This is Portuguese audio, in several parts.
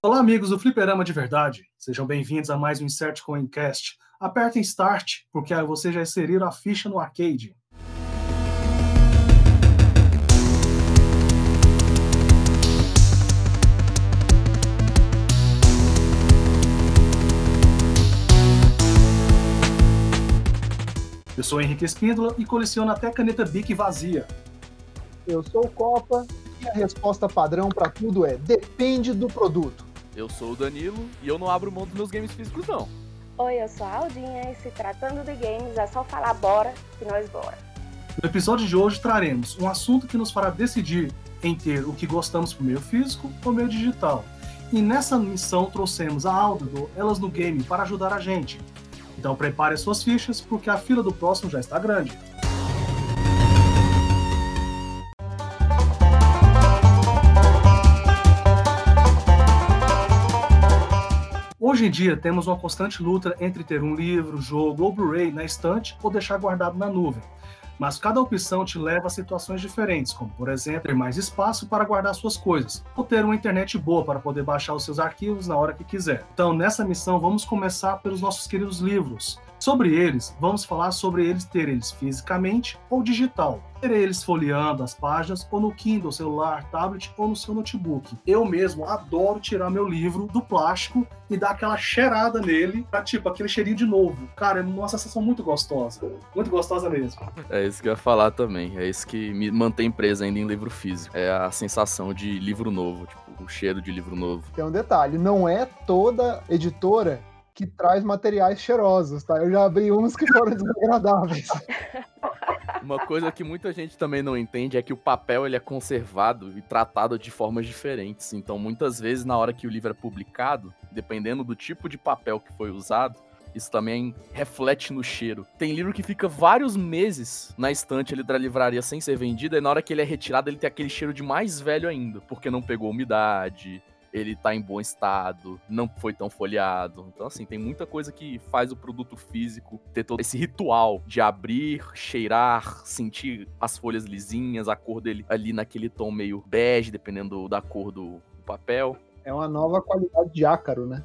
Olá, amigos do Fliperama de Verdade. Sejam bem-vindos a mais um Insert Coincast. Apertem Start, porque vocês já inseriram a ficha no arcade. Eu sou Henrique Espíndola e coleciono até caneta Bic vazia. Eu sou o Copa e a resposta padrão para tudo é depende do produto. Eu sou o Danilo e eu não abro mão dos meus games físicos, não. Oi, eu sou a Aldinha e se tratando de games é só falar bora que nós bora. No episódio de hoje traremos um assunto que nos fará decidir em ter o que gostamos por meio físico ou meio digital. E nessa missão trouxemos a Aldo do Elas no Game para ajudar a gente. Então prepare suas fichas porque a fila do próximo já está grande. Hoje em dia temos uma constante luta entre ter um livro, jogo ou Blu-ray na estante ou deixar guardado na nuvem. Mas cada opção te leva a situações diferentes, como por exemplo, ter mais espaço para guardar suas coisas, ou ter uma internet boa para poder baixar os seus arquivos na hora que quiser. Então, nessa missão, vamos começar pelos nossos queridos livros. Sobre eles, vamos falar sobre eles ter eles fisicamente ou digital. Ter eles folheando as páginas ou no Kindle, celular, tablet ou no seu notebook. Eu mesmo adoro tirar meu livro do plástico e dar aquela cheirada nele, pra tipo aquele cheirinho de novo. Cara, é uma sensação muito gostosa. Muito gostosa mesmo. É isso que eu ia falar também. É isso que me mantém preso ainda em livro físico. É a sensação de livro novo, tipo, o cheiro de livro novo. Tem um detalhe, não é toda editora que traz materiais cheirosos, tá? Eu já abri uns que foram desagradáveis. Uma coisa que muita gente também não entende é que o papel ele é conservado e tratado de formas diferentes. Então, muitas vezes, na hora que o livro é publicado, dependendo do tipo de papel que foi usado, isso também reflete no cheiro. Tem livro que fica vários meses na estante ali da livraria sem ser vendido, e na hora que ele é retirado, ele tem aquele cheiro de mais velho ainda, porque não pegou umidade, ele tá em bom estado, não foi tão folheado. Então, assim, tem muita coisa que faz o produto físico ter todo esse ritual de abrir, cheirar, sentir as folhas lisinhas, a cor dele ali naquele tom meio bege, dependendo da cor do papel. É uma nova qualidade de ácaro, né?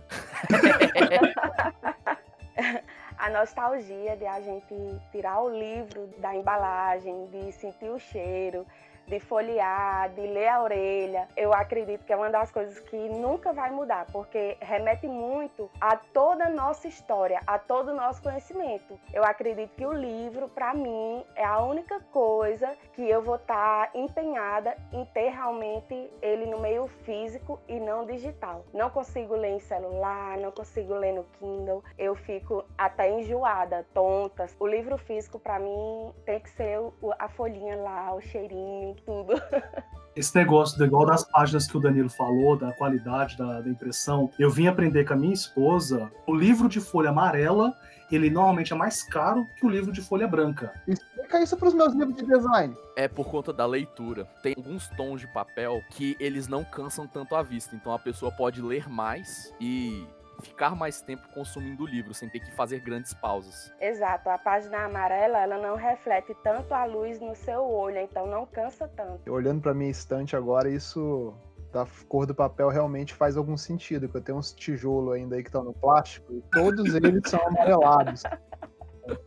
a nostalgia de a gente tirar o livro da embalagem, de sentir o cheiro, de folhear, de ler a orelha, eu acredito que é uma das coisas que nunca vai mudar, porque remete muito a toda a nossa história, a todo o nosso conhecimento. Eu acredito que o livro, para mim, é a única coisa que eu vou estar tá empenhada em ter realmente ele no meio físico e não digital. Não consigo ler em celular, não consigo ler no Kindle, eu fico até enjoada, tonta. O livro físico, para mim, tem que ser a folhinha lá, o cheirinho, tudo. Esse negócio, igual das páginas que o Danilo falou, da qualidade da, da impressão, eu vim aprender com a minha esposa. O livro de folha amarela, ele normalmente é mais caro que o livro de folha branca. Explica isso para os meus livros de design. É por conta da leitura. Tem alguns tons de papel que eles não cansam tanto a vista. Então a pessoa pode ler mais e ficar mais tempo consumindo o livro, sem ter que fazer grandes pausas. Exato, a página amarela ela não reflete tanto a luz no seu olho, então não cansa tanto. Olhando para minha estante agora, isso da cor do papel realmente faz algum sentido, porque eu tenho uns tijolos ainda aí que estão no plástico e todos eles são amarelados.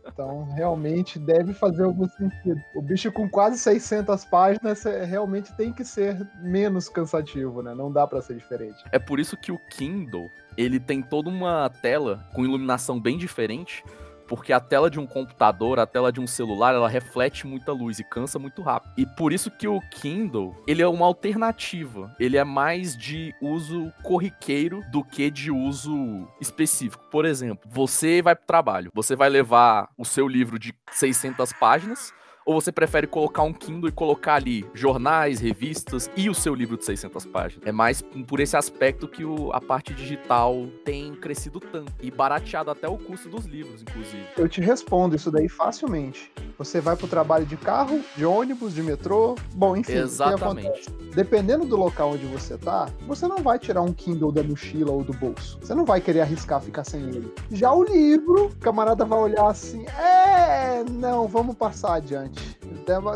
Então, realmente deve fazer algum sentido. O bicho com quase 600 páginas é, realmente tem que ser menos cansativo, né? Não dá para ser diferente. É por isso que o Kindle, ele tem toda uma tela com iluminação bem diferente, porque a tela de um computador, a tela de um celular, ela reflete muita luz e cansa muito rápido. E por isso que o Kindle, ele é uma alternativa. Ele é mais de uso corriqueiro do que de uso específico. Por exemplo, você vai para o trabalho, você vai levar o seu livro de 600 páginas, ou você prefere colocar um Kindle e colocar ali jornais, revistas e o seu livro de 600 páginas? É mais por esse aspecto que o, a parte digital tem crescido tanto e barateado até o custo dos livros, inclusive. Eu te respondo isso daí facilmente. Você vai pro trabalho de carro, de ônibus, de metrô, bom, enfim. Exatamente. Dependendo do local onde você tá, você não vai tirar um Kindle da mochila ou do bolso. Você não vai querer arriscar ficar sem ele. Já o livro, o camarada vai olhar assim, é, não, vamos passar adiante.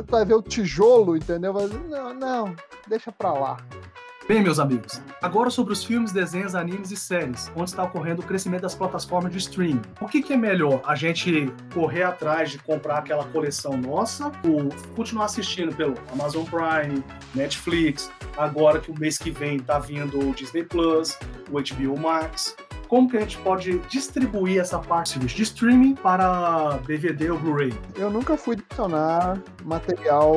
Vai ver o tijolo, entendeu? Vai dizer, não, não, deixa pra lá. Bem, meus amigos, agora sobre os filmes, desenhos, animes e séries, onde está ocorrendo o crescimento das plataformas de streaming. O que, que é melhor? A gente correr atrás de comprar aquela coleção nossa ou continuar assistindo pelo Amazon Prime, Netflix, agora que o mês que vem tá vindo o Disney Plus, o HBO Max, como que a gente pode distribuir essa parte de streaming para DVD ou Blu-ray? Eu nunca fui adicionar material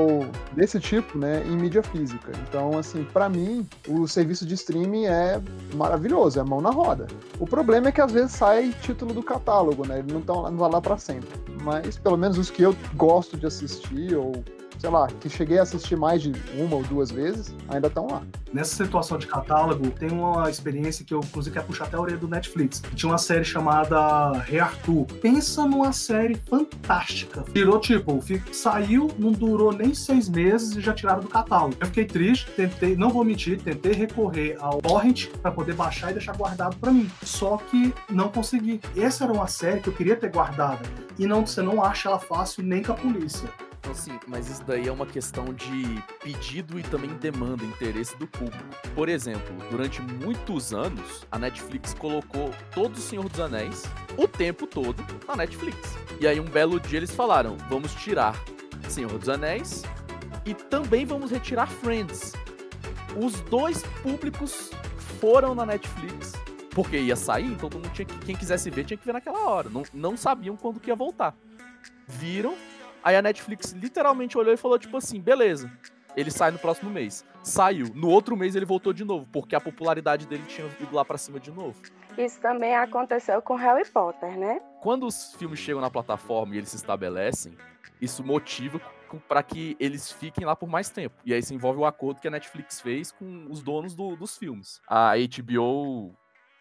desse tipo, né, em mídia física. Então, assim, para mim, o serviço de streaming é maravilhoso, é mão na roda. O problema é que às vezes sai título do catálogo, né? Ele não, tá, não vai lá para sempre. Mas pelo menos os que eu gosto de assistir ou sei lá, que cheguei a assistir mais de uma ou duas vezes, ainda estão lá. Nessa situação de catálogo, tem uma experiência que eu, inclusive, quero puxar até a orelha do Netflix. Tinha uma série chamada Rei Arthur. Pensa numa série fantástica. Virou, tipo, saiu, não durou nem seis meses e já tiraram do catálogo. Eu fiquei triste, tentei, não vou mentir, tentei recorrer ao torrent para poder baixar e deixar guardado para mim. Só que não consegui. Essa era uma série que eu queria ter guardada. E não, você não acha ela fácil nem com a polícia. Assim, mas isso daí é uma questão de pedido e também demanda, interesse do público. Por exemplo, durante muitos anos, a Netflix colocou todo o Senhor dos Anéis o tempo todo na Netflix. E aí, um belo dia, eles falaram: vamos tirar Senhor dos Anéis e também vamos retirar Friends. Os dois públicos foram na Netflix porque ia sair, então todo mundo tinha que, quem quisesse ver tinha que ver naquela hora. Não, não sabiam quando que ia voltar. Viram, Aí a Netflix literalmente olhou e falou, tipo assim, beleza. Ele sai no próximo mês. Saiu. No outro mês ele voltou de novo, porque a popularidade dele tinha ido lá para cima de novo. Isso também aconteceu com Harry Potter, né? Quando os filmes chegam na plataforma e eles se estabelecem, isso motiva para que eles fiquem lá por mais tempo. E aí se envolve o acordo que a Netflix fez com os donos do, dos filmes. A HBO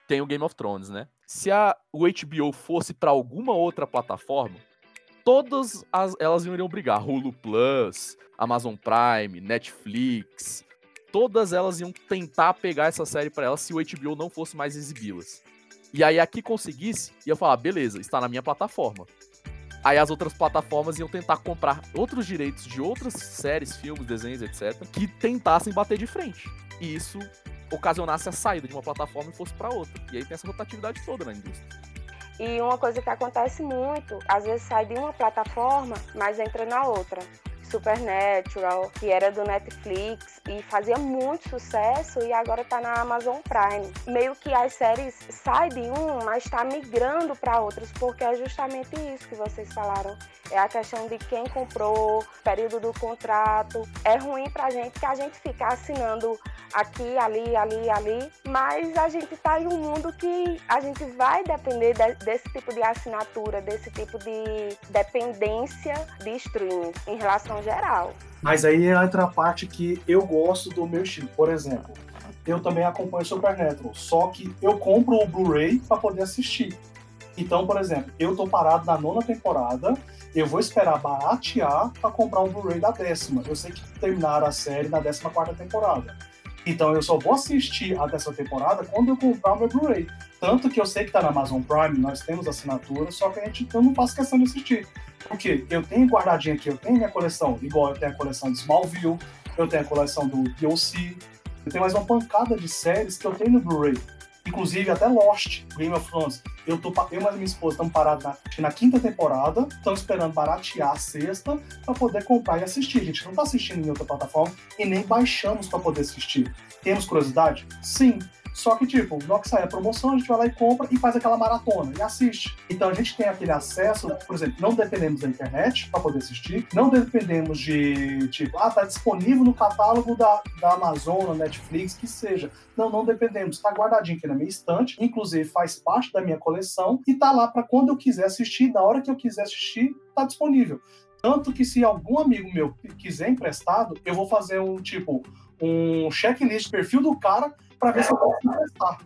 tem o Game of Thrones, né? Se a, o HBO fosse para alguma outra plataforma, todas as, elas iriam brigar. Hulu Plus, Amazon Prime, Netflix. Todas elas iam tentar pegar essa série para elas se o HBO não fosse mais exibi-las. E aí, aqui conseguisse, ia falar: beleza, está na minha plataforma. Aí as outras plataformas iam tentar comprar outros direitos de outras séries, filmes, desenhos, etc., que tentassem bater de frente. E isso ocasionasse a saída de uma plataforma e fosse para outra. E aí tem essa rotatividade toda na indústria. E uma coisa que acontece muito, às vezes sai de uma plataforma, mas entra na outra. Supernatural, que era do Netflix e fazia muito sucesso e agora tá na Amazon Prime. Meio que as séries saem de um, mas está migrando para outros, porque é justamente isso que vocês falaram. É a questão de quem comprou, período do contrato. É ruim pra gente que a gente fica assinando aqui, ali, ali, ali, mas a gente está em um mundo que a gente vai depender de, desse tipo de assinatura, desse tipo de dependência de streaming em relação geral. Mas aí entra a parte que eu gosto do meu estilo. Por exemplo, eu também acompanho Supernatural, só que eu compro o Blu-ray para poder assistir. Então, por exemplo, eu tô parado na nona temporada, eu vou esperar baratear para comprar um Blu-ray da décima. Eu sei que terminaram a série na décima quarta temporada. Então eu só vou assistir a dessa temporada quando eu comprar o meu Blu-ray. Tanto que eu sei que tá na Amazon Prime, nós temos assinatura, só que a gente não faço questão de assistir. Porque eu tenho guardadinho aqui, eu tenho minha coleção, igual eu tenho a coleção de Smallville, eu tenho a coleção do POC, eu tenho mais uma pancada de séries que eu tenho no Blu-ray. Inclusive até Lost, Game of Thrones. Eu, tô, eu e minha esposa estamos parados na, na, quinta temporada, estamos esperando baratear a sexta para poder comprar e assistir. A gente não está assistindo em outra plataforma e nem baixamos para poder assistir. Temos curiosidade? Sim. Só que, tipo, hora que sai a promoção, a gente vai lá e compra e faz aquela maratona e assiste. Então a gente tem aquele acesso, por exemplo, não dependemos da internet para poder assistir, não dependemos de, tipo, ah, tá disponível no catálogo da, da Amazon, Netflix, que seja. Não, não dependemos. Está guardadinho aqui na minha estante, inclusive faz parte da minha coleção e tá lá para quando eu quiser assistir, na hora que eu quiser assistir, tá disponível. Tanto que se algum amigo meu quiser emprestado, eu vou fazer um tipo um checklist perfil do cara para ver se eu posso emprestar.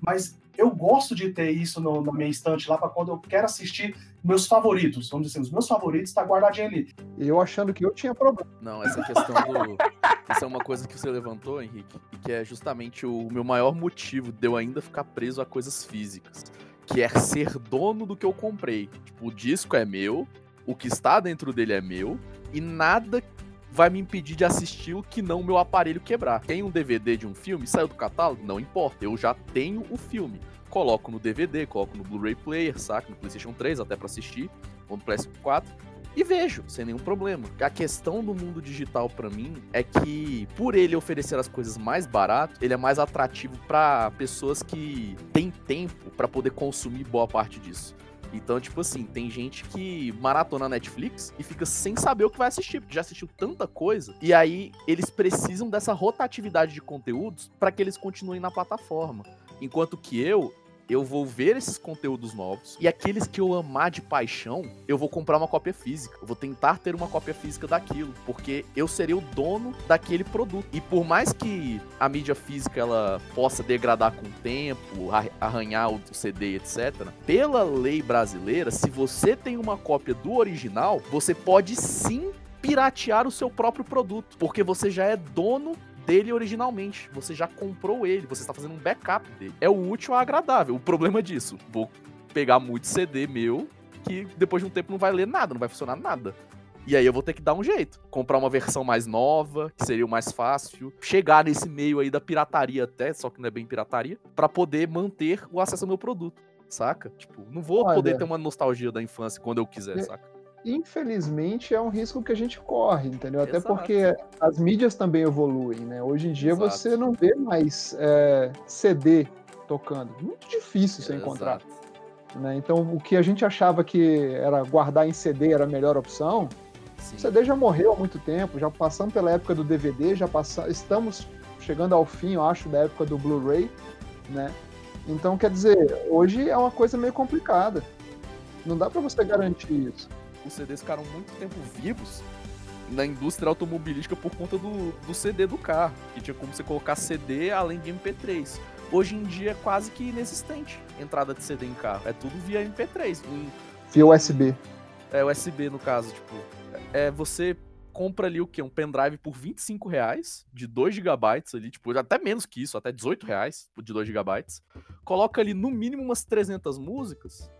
Mas eu gosto de ter isso no, na minha estante lá para quando eu quero assistir meus favoritos. Vamos dizer, assim, os meus favoritos está guardadinho ali. Eu achando que eu tinha problema. Não, essa questão do. Essa é uma coisa que você levantou, Henrique, e que é justamente o meu maior motivo de eu ainda ficar preso a coisas físicas. Que é ser dono do que eu comprei. Tipo, o disco é meu, o que está dentro dele é meu, e nada vai me impedir de assistir o que não meu aparelho quebrar. Tem um DVD de um filme, saiu do catálogo? Não importa, eu já tenho o filme. Coloco no DVD, coloco no Blu-ray Player, saca? No PlayStation 3 até para assistir, ou no PS 4 e vejo, sem nenhum problema. A questão do mundo digital para mim é que, por ele oferecer as coisas mais barato, ele é mais atrativo para pessoas que têm tempo para poder consumir boa parte disso. Então, tipo assim, tem gente que maratona Netflix e fica sem saber o que vai assistir, porque já assistiu tanta coisa. E aí eles precisam dessa rotatividade de conteúdos para que eles continuem na plataforma. Enquanto que eu, eu vou ver esses conteúdos novos e aqueles que eu amar de paixão, eu vou comprar uma cópia física. Eu vou tentar ter uma cópia física daquilo, porque eu serei o dono daquele produto. E por mais que a mídia física ela possa degradar com o tempo, arranhar o CD, etc, pela lei brasileira, se você tem uma cópia do original, você pode sim piratear o seu próprio produto, porque você já é dono dele originalmente. Você já comprou ele, você está fazendo um backup dele. É o útil ao agradável. O problema disso, vou pegar muito CD meu que depois de um tempo não vai ler nada, não vai funcionar nada. E aí eu vou ter que dar um jeito. Comprar uma versão mais nova, que seria o mais fácil. Chegar nesse meio aí da pirataria até, só que não é bem pirataria, para poder manter o acesso ao meu produto. Saca? Tipo, não vou Olha, poder ter uma nostalgia da infância quando eu quiser, é, saca? Infelizmente, é um risco que a gente corre, entendeu? Até porque as mídias também evoluem, né? Hoje em dia Exato. você não vê mais é, CD tocando. Muito difícil você encontrar. Né? Então, o que a gente achava que era guardar em CD era a melhor opção, Sim. o CD já morreu há muito tempo, já passamos pela época do DVD, já passamos, estamos chegando ao fim, eu acho, da época do Blu-ray, né? Então, quer dizer, hoje é uma coisa meio complicada. Não dá para você garantir isso os CDs ficaram muito tempo vivos na indústria automobilística por conta do, do CD do carro, que tinha como você colocar CD além de MP3. Hoje em dia é quase que inexistente entrada de CD em carro. É tudo via MP3. Um, via USB. É, USB no caso, tipo. É, você compra ali o quê? Um pendrive por 25 reais, de 2 GB ali, tipo, até menos que isso, até 18 reais de 2 GB. Coloca ali no mínimo umas 300 músicas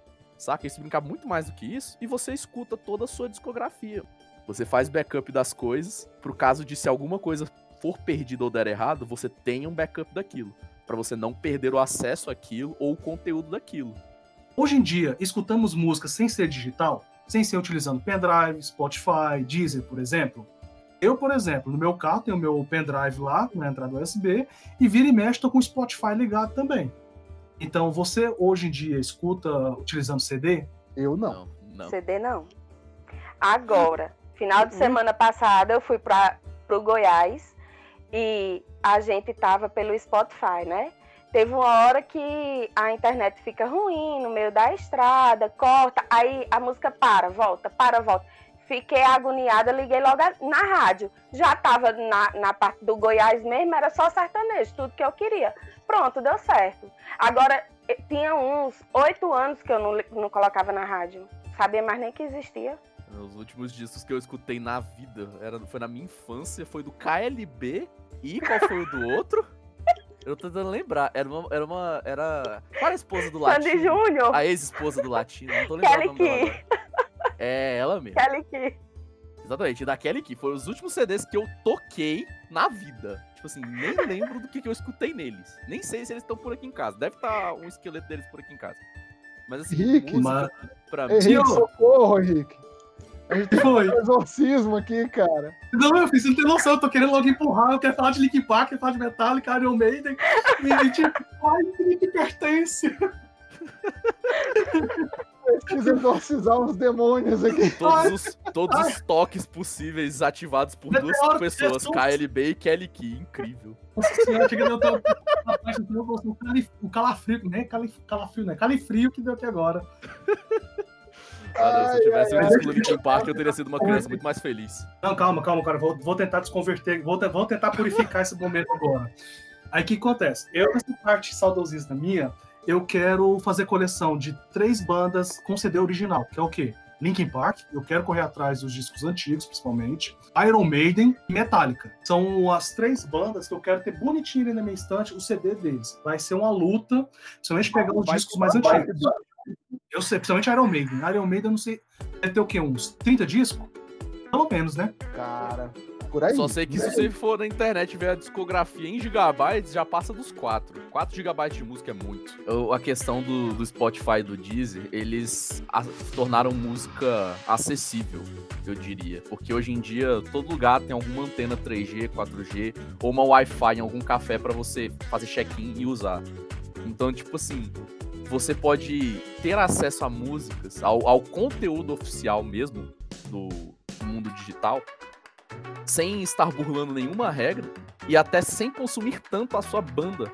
saca? Isso brincar muito mais do que isso, e você escuta toda a sua discografia. Você faz backup das coisas, pro caso de se alguma coisa for perdida ou der errado, você tenha um backup daquilo, para você não perder o acesso àquilo ou o conteúdo daquilo. Hoje em dia, escutamos música sem ser digital, sem ser utilizando pendrive, Spotify, Deezer, por exemplo. Eu, por exemplo, no meu carro tenho o meu pendrive lá, na entrada USB, e vira e mexe, tô com o Spotify ligado também. Então, você hoje em dia escuta utilizando CD? Eu não. não, não. CD não. Agora, final de semana passada, eu fui para o Goiás e a gente tava pelo Spotify, né? Teve uma hora que a internet fica ruim no meio da estrada, corta, aí a música para, volta, para, volta. Fiquei agoniada, liguei logo na rádio. Já tava na, na parte do Goiás mesmo, era só sertanejo, tudo que eu queria. Pronto, deu certo. Agora, eh, tinha uns oito anos que eu não, não colocava na rádio. Sabia mais nem que existia. Os últimos discos que eu escutei na vida era, foi na minha infância, foi do KLB e qual foi o do outro? Eu tô tentando lembrar. Era uma. Era uma. Era. Qual era a esposa do Latino? Sandy Júnior. A ex-esposa do Latino. Não tô lembrando Kelly dela É, ela mesmo. Kelly Key. Exatamente, da Kelly Key. Foram os últimos CDs que eu toquei na vida. Tipo assim, nem lembro do que, que eu escutei neles. Nem sei se eles estão por aqui em casa. Deve estar tá um esqueleto deles por aqui em casa. Mas assim, Rick, música, pra mim. Henrique, socorro, Rick. A gente foi. Um exorcismo aqui, cara. Não, meu filho, você não tem noção. Eu tô querendo logo empurrar. Eu quero falar de Linkin Park, quero falar de Metallica, Iron Maiden. E, tipo, ai, que pertence. Preciso exorcizar uns demônios aqui. Todos os, todos os toques possíveis ativados por duas pessoas, KLB e Kelly Key. Incrível. Nossa senhora, chega deu calafrio, né? Calafrio, né? Califrio que deu aqui agora. Ah, se eu tivesse ai, visto Linkin Park, eu teria sido uma criança muito mais feliz. Não, calma, calma, cara. Vou, vou tentar desconverter, vou, vou tentar purificar esse momento agora. Aí o que acontece? Eu, nessa parte saudosista minha, eu quero fazer coleção de três bandas com CD original, que é o quê? Linkin Park, eu quero correr atrás dos discos antigos, principalmente. Iron Maiden e Metallica. São as três bandas que eu quero ter bonitinho ali na minha estante, o CD deles. Vai ser uma luta, principalmente pegar os discos mais antigos. Eu sei, principalmente Iron Maiden. Iron Maiden, eu não sei, deve ter o quê? Uns 30 discos? Pelo menos, né? Cara, por aí. Só sei que se você for na internet e ver a discografia em gigabytes, já passa dos 4. 4 gigabytes de música é muito. A questão do, do Spotify e do Deezer, eles a, tornaram música acessível, eu diria. Porque hoje em dia, todo lugar tem alguma antena 3G, 4G, ou uma Wi-Fi em algum café para você fazer check-in e usar. Então, tipo assim, você pode ter acesso a músicas, ao, ao conteúdo oficial mesmo do mundo digital, sem estar burlando nenhuma regra e até sem consumir tanto a sua banda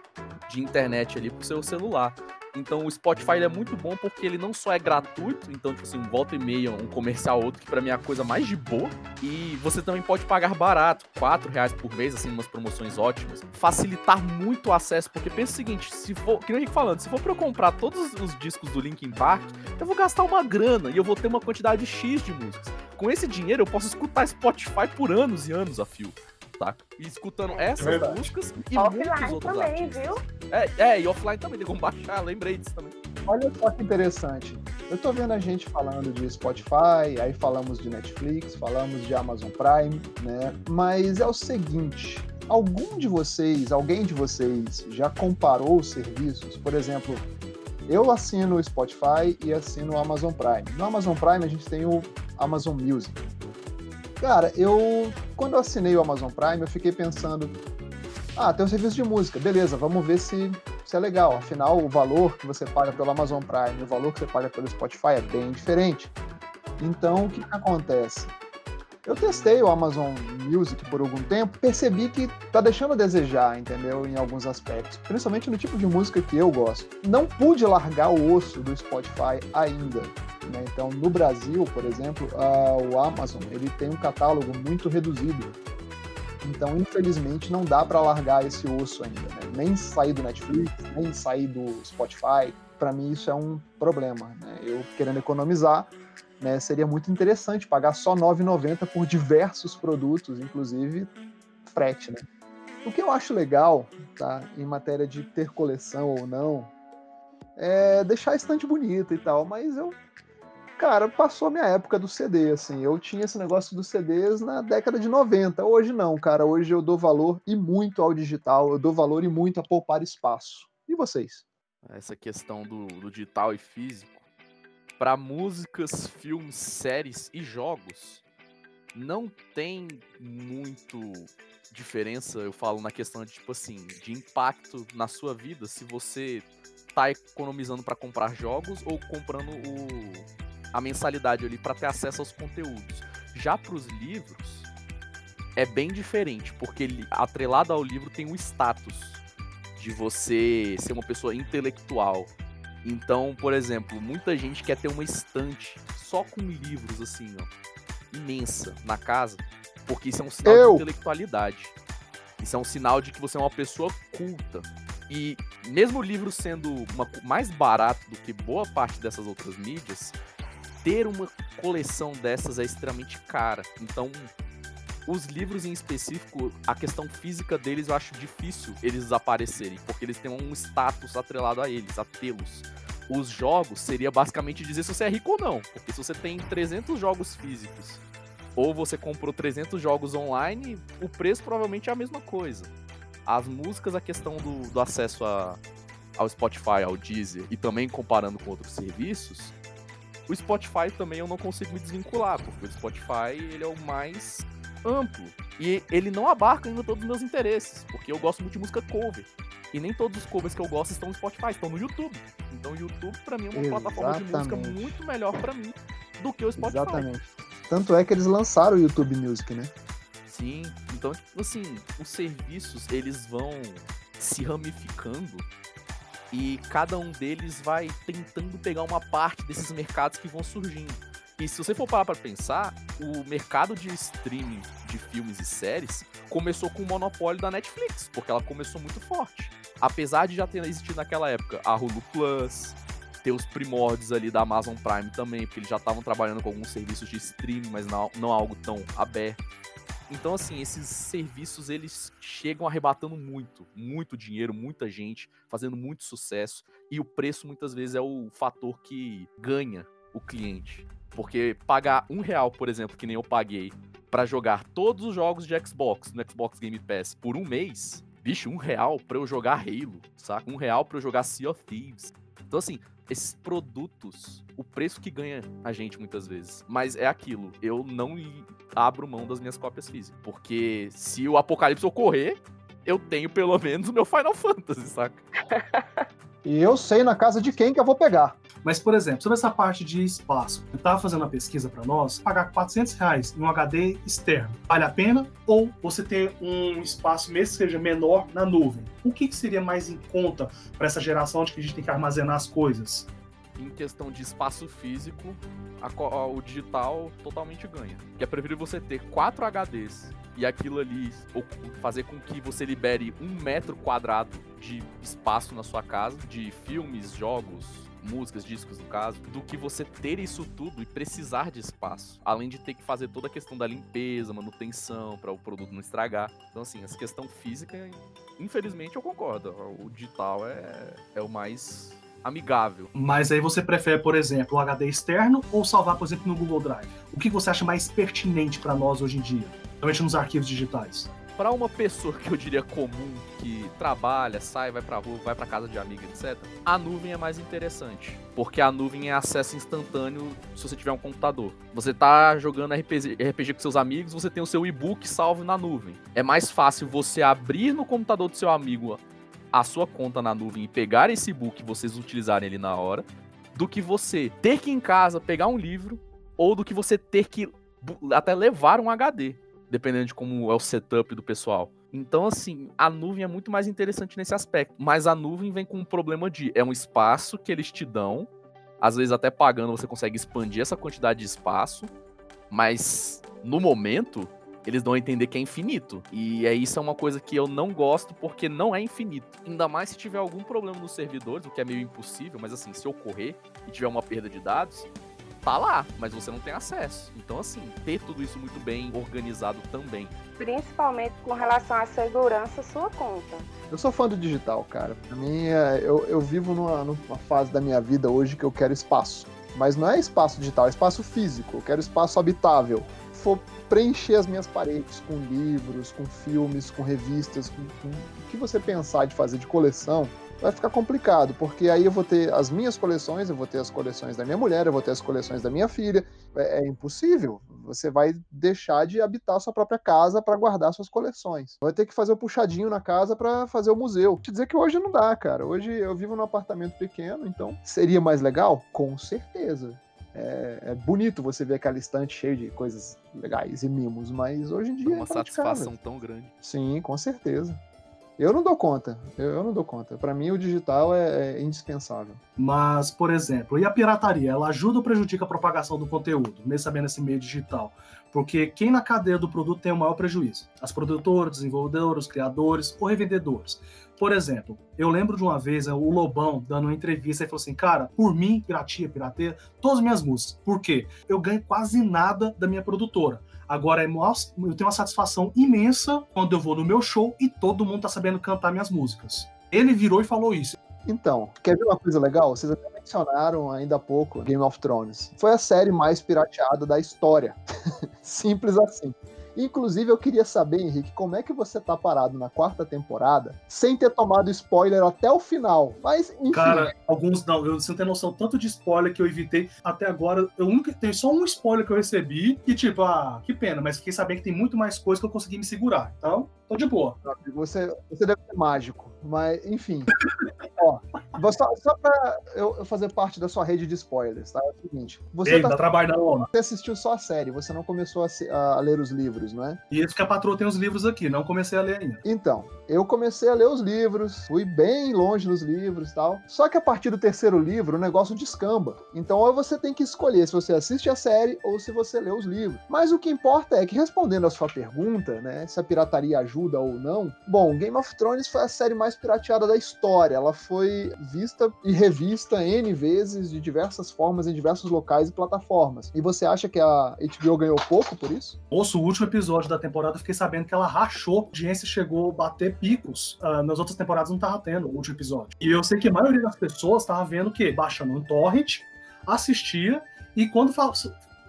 de internet ali pro seu celular. Então o Spotify é muito bom porque ele não só é gratuito, então, tipo assim, volta e meia, um comercial outro, que pra mim é a coisa mais de boa. E você também pode pagar barato, 4 reais por mês, assim, umas promoções ótimas. Facilitar muito o acesso, porque pensa o seguinte, se for, que nem eu falando, se for pra eu comprar todos os discos do Linkin Park, eu vou gastar uma grana e eu vou ter uma quantidade X de músicas. Com esse dinheiro eu posso escutar Spotify por anos e anos a fio E escutando é essas é músicas e offline muitos outros também, artistas. viu? É, é, e offline também, tem como baixar, lembrei disso também. Olha só que interessante. Eu tô vendo a gente falando de Spotify, aí falamos de Netflix, falamos de Amazon Prime, né? Mas é o seguinte, algum de vocês, alguém de vocês já comparou os serviços? Por exemplo, eu assino o Spotify e assino o Amazon Prime. No Amazon Prime a gente tem o Amazon Music. Cara, eu quando eu assinei o Amazon Prime, eu fiquei pensando, ah, tem um serviço de música, beleza, vamos ver se, se é legal. Afinal, o valor que você paga pelo Amazon Prime e o valor que você paga pelo Spotify é bem diferente. Então, o que, que acontece? Eu testei o Amazon Music por algum tempo, percebi que tá deixando a desejar, entendeu? Em alguns aspectos, principalmente no tipo de música que eu gosto. Não pude largar o osso do Spotify ainda. Né? Então, no Brasil, por exemplo, uh, o Amazon ele tem um catálogo muito reduzido. Então, infelizmente, não dá para largar esse osso ainda. Né? Nem sair do Netflix, nem sair do Spotify. Para mim, isso é um problema. Né? Eu querendo economizar, né, seria muito interessante pagar só R$ 9,90 por diversos produtos, inclusive frete. Né? O que eu acho legal, tá, em matéria de ter coleção ou não, é deixar a estante bonita e tal, mas eu cara, passou a minha época do CD, assim. Eu tinha esse negócio dos CDs na década de 90. Hoje não, cara. Hoje eu dou valor e muito ao digital. Eu dou valor e muito a poupar espaço. E vocês? Essa questão do, do digital e físico. Para músicas, filmes, séries e jogos, não tem muito diferença, eu falo na questão de tipo assim, de impacto na sua vida se você tá economizando para comprar jogos ou comprando o a mensalidade ali para ter acesso aos conteúdos. Já para os livros é bem diferente, porque atrelado ao livro tem o status de você ser uma pessoa intelectual. Então, por exemplo, muita gente quer ter uma estante só com livros assim, ó, imensa na casa, porque isso é um sinal Eu. de intelectualidade. Isso é um sinal de que você é uma pessoa culta. E mesmo o livro sendo uma, mais barato do que boa parte dessas outras mídias, ter uma coleção dessas é extremamente cara. Então, os livros em específico, a questão física deles eu acho difícil eles desaparecerem, porque eles têm um status atrelado a eles, a tê-los. Os jogos seria basicamente dizer se você é rico ou não, porque se você tem 300 jogos físicos ou você comprou 300 jogos online, o preço provavelmente é a mesma coisa. As músicas, a questão do, do acesso a, ao Spotify, ao Deezer e também comparando com outros serviços, o Spotify também eu não consigo me desvincular, porque o Spotify ele é o mais amplo. E ele não abarca ainda todos os meus interesses, porque eu gosto muito de música cover. E nem todos os covers que eu gosto estão no Spotify, estão no YouTube. Então o YouTube para mim é uma Exatamente. plataforma de música muito melhor para mim do que o Spotify. Exatamente. Tanto é que eles lançaram o YouTube Music, né? Sim. Então, tipo assim, os serviços eles vão se ramificando e cada um deles vai tentando pegar uma parte desses mercados que vão surgindo. E se você for parar para pensar, o mercado de streaming de filmes e séries começou com o monopólio da Netflix, porque ela começou muito forte. Apesar de já ter existido naquela época a Hulu Plus, ter os primórdios ali da Amazon Prime também, porque eles já estavam trabalhando com alguns serviços de streaming, mas não, não algo tão aberto. Então, assim, esses serviços eles chegam arrebatando muito, muito dinheiro, muita gente, fazendo muito sucesso. E o preço muitas vezes é o fator que ganha o cliente. Porque pagar um real, por exemplo, que nem eu paguei para jogar todos os jogos de Xbox no Xbox Game Pass por um mês, bicho, um real pra eu jogar Halo, saca? Um real pra eu jogar Sea of Thieves. Então, assim, esses produtos, o preço que ganha a gente muitas vezes. Mas é aquilo, eu não abro mão das minhas cópias físicas. Porque se o apocalipse ocorrer, eu tenho pelo menos o meu Final Fantasy, saca? E eu sei na casa de quem que eu vou pegar. Mas, por exemplo, sobre essa parte de espaço, eu estava fazendo uma pesquisa para nós, pagar 400 reais em um HD externo, vale a pena? Ou você ter um espaço, mesmo que seja menor, na nuvem? O que, que seria mais em conta para essa geração de que a gente tem que armazenar as coisas? Em questão de espaço físico, a, a, o digital totalmente ganha. Que é preferível você ter quatro HDs e aquilo ali fazer com que você libere um metro quadrado de espaço na sua casa, de filmes, jogos, músicas, discos no caso, do que você ter isso tudo e precisar de espaço. Além de ter que fazer toda a questão da limpeza, manutenção, para o produto não estragar. Então, assim, essa questão física, infelizmente eu concordo. O digital é, é o mais amigável. Mas aí você prefere, por exemplo, o HD externo ou salvar, por exemplo, no Google Drive? O que você acha mais pertinente para nós hoje em dia, principalmente nos arquivos digitais? para uma pessoa que eu diria comum, que trabalha, sai, vai pra rua, vai pra casa de amiga, etc., a nuvem é mais interessante. Porque a nuvem é acesso instantâneo se você tiver um computador. Você tá jogando RPG, RPG com seus amigos, você tem o seu e-book salvo na nuvem. É mais fácil você abrir no computador do seu amigo a sua conta na nuvem e pegar esse e-book e vocês utilizarem ele na hora, do que você ter que ir em casa pegar um livro, ou do que você ter que até levar um HD dependendo de como é o setup do pessoal. Então, assim, a nuvem é muito mais interessante nesse aspecto. Mas a nuvem vem com um problema de é um espaço que eles te dão. Às vezes, até pagando, você consegue expandir essa quantidade de espaço. Mas no momento, eles dão a entender que é infinito. E é isso é uma coisa que eu não gosto porque não é infinito. Ainda mais se tiver algum problema nos servidores, o que é meio impossível, mas assim, se ocorrer e tiver uma perda de dados, tá lá, mas você não tem acesso. Então, assim, ter tudo isso muito bem organizado também. Principalmente com relação à segurança sua conta. Eu sou fã do digital, cara. Pra mim, é, eu, eu vivo numa, numa fase da minha vida hoje que eu quero espaço. Mas não é espaço digital, é espaço físico. Eu quero espaço habitável. For preencher as minhas paredes com livros, com filmes, com revistas, com, com o que você pensar de fazer de coleção, vai ficar complicado, porque aí eu vou ter as minhas coleções, eu vou ter as coleções da minha mulher, eu vou ter as coleções da minha filha. É, é impossível. Você vai deixar de habitar sua própria casa para guardar suas coleções. Vai ter que fazer o um puxadinho na casa para fazer o museu. Te dizer que hoje não dá, cara. Hoje eu vivo num apartamento pequeno, então seria mais legal? Com certeza. É, é, bonito você ver aquela estante cheia de coisas legais e mimos, mas hoje em dia. É uma satisfação tão grande. Sim, com certeza. Eu não dou conta. Eu, eu não dou conta. Para mim, o digital é, é, indispensável. Mas, por exemplo, e a pirataria? Ela ajuda ou prejudica a propagação do conteúdo, mesmo esse meio digital? Porque quem na cadeia do produto tem o maior prejuízo? As produtoras, desenvolvedores, criadores ou revendedores. Por exemplo, eu lembro de uma vez o Lobão dando uma entrevista e falou assim: Cara, por mim, piratia, pirateia, todas as minhas músicas. Por quê? Eu ganho quase nada da minha produtora. Agora, é eu tenho uma satisfação imensa quando eu vou no meu show e todo mundo tá sabendo cantar minhas músicas. Ele virou e falou isso. Então, quer ver uma coisa legal? Vocês até mencionaram ainda há pouco Game of Thrones. Foi a série mais pirateada da história. Simples assim. Inclusive, eu queria saber, Henrique, como é que você tá parado na quarta temporada sem ter tomado spoiler até o final. Mas, enfim. Cara, alguns não. Eu, você não tem noção tanto de spoiler que eu evitei até agora. Eu nunca tenho só um spoiler que eu recebi e, tipo, ah, que pena, mas fiquei sabendo que tem muito mais coisa que eu consegui me segurar. Então, tô de boa. Você, você deve ser mágico, mas, enfim. Ó, só, só pra eu fazer parte da sua rede de spoilers, tá? É o seguinte. Você Ei, tá, dá trabalho não, Você assistiu só a série, você não começou a, a, ler os livros, não é? E isso que a patroa tem os livros aqui, não comecei a ler ainda. Então, eu comecei a ler os livros, fui bem longe nos livros e tal. Só que a partir do terceiro livro, o negócio descamba. Então, ou você tem que escolher se você assiste a série ou se você lê os livros. Mas o que importa é que, respondendo a sua pergunta, né, se a pirataria ajuda ou não, bom, Game of Thrones foi a série mais pirateada da história. Ela foi vista e revista N vezes de diversas formas em diversos locais e plataformas. E você acha que a HBO ganhou pouco por isso? Moço, o último episódio da temporada eu fiquei sabendo que ela rachou, a audiência chegou a bater picos. Uh, nas outras temporadas não tava tendo o último episódio. E eu sei que a maioria das pessoas tava vendo o quê? Baixando um torrent, assistia, e quando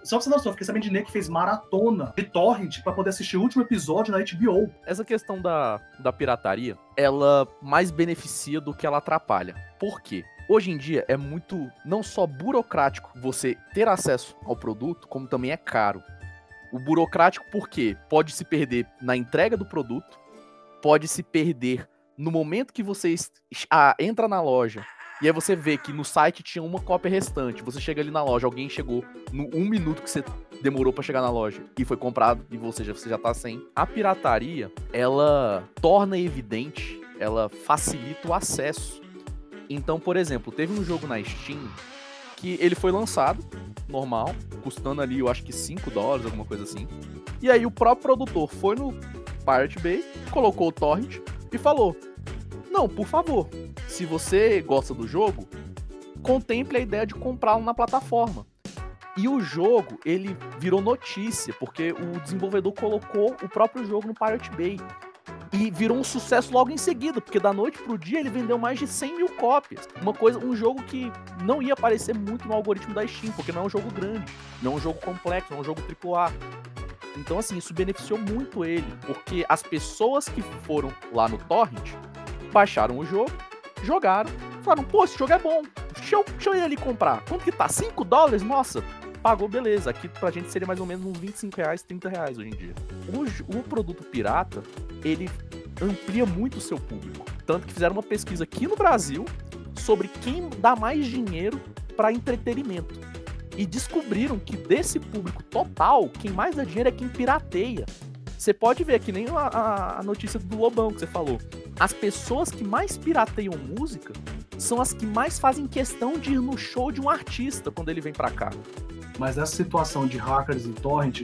Só pra você não eu fiquei sabendo de Ney que fez maratona de torrent para poder assistir o último episódio na HBO. Essa questão da, da pirataria, ela mais beneficia do que ela atrapalha. Por quê? Hoje em dia é muito, não só burocrático você ter acesso ao produto, como também é caro. O burocrático porque pode se perder na entrega do produto, pode se perder no momento que você ah, entra na loja e aí você vê que no site tinha uma cópia restante. Você chega ali na loja, alguém chegou no um minuto que você demorou para chegar na loja e foi comprado e você já, você já tá sem. A pirataria, ela torna evidente, ela facilita o acesso. Então, por exemplo, teve um jogo na Steam que ele foi lançado, normal, custando ali, eu acho que 5 dólares, alguma coisa assim. E aí o próprio produtor foi no Pirate Bay, colocou o torrent e falou: Não, por favor, se você gosta do jogo, contemple a ideia de comprá-lo na plataforma. E o jogo, ele virou notícia, porque o desenvolvedor colocou o próprio jogo no Pirate Bay. E virou um sucesso logo em seguida, porque da noite pro dia ele vendeu mais de 100 mil cópias. Uma coisa, um jogo que não ia aparecer muito no algoritmo da Steam, porque não é um jogo grande, não é um jogo complexo, não é um jogo AAA. Então, assim, isso beneficiou muito ele, porque as pessoas que foram lá no Torrent baixaram o jogo, jogaram, falaram, pô, esse jogo é bom, deixa eu, deixa eu ir ali comprar. Quanto que tá? 5 dólares? Nossa, pagou, beleza. Aqui pra gente seria mais ou menos uns 25 reais, 30 reais hoje em dia. O, o produto pirata, ele amplia muito o seu público. Tanto que fizeram uma pesquisa aqui no Brasil sobre quem dá mais dinheiro para entretenimento. E descobriram que desse público total, quem mais dá dinheiro é quem pirateia. Você pode ver que nem a, a notícia do Lobão que você falou. As pessoas que mais pirateiam música são as que mais fazem questão de ir no show de um artista quando ele vem para cá. Mas essa situação de hackers e torrent,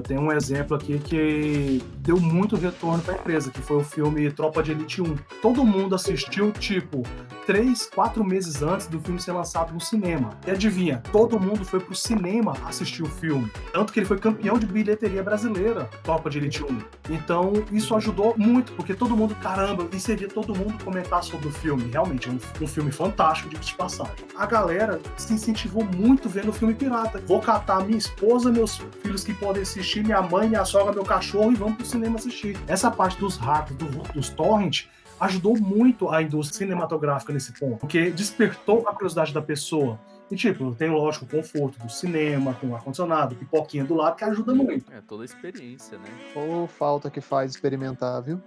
tenho um exemplo aqui que deu muito retorno para a empresa, que foi o filme Tropa de Elite 1. Todo mundo assistiu, tipo, três, quatro meses antes do filme ser lançado no cinema. E adivinha, todo mundo foi pro cinema assistir o filme. Tanto que ele foi campeão de bilheteria brasileira, Tropa de Elite 1. Então, isso ajudou muito, porque todo mundo, caramba, e via todo mundo comentar sobre o filme. Realmente, é um, um filme fantástico, de passagem. A galera se incentivou muito vendo o filme pirata. Vou catar minha esposa, meus filhos que podem assistir, minha mãe, minha sogra, meu cachorro e vamos pro cinema assistir. Essa parte dos hackers, do, dos torrent, ajudou muito a indústria cinematográfica nesse ponto, porque despertou a curiosidade da pessoa. E, tipo, tem, lógico, o conforto do cinema, tem o ar-condicionado, pipoquinha do lado, que ajuda muito. É, toda a experiência, né? Ou falta que faz experimentar, viu?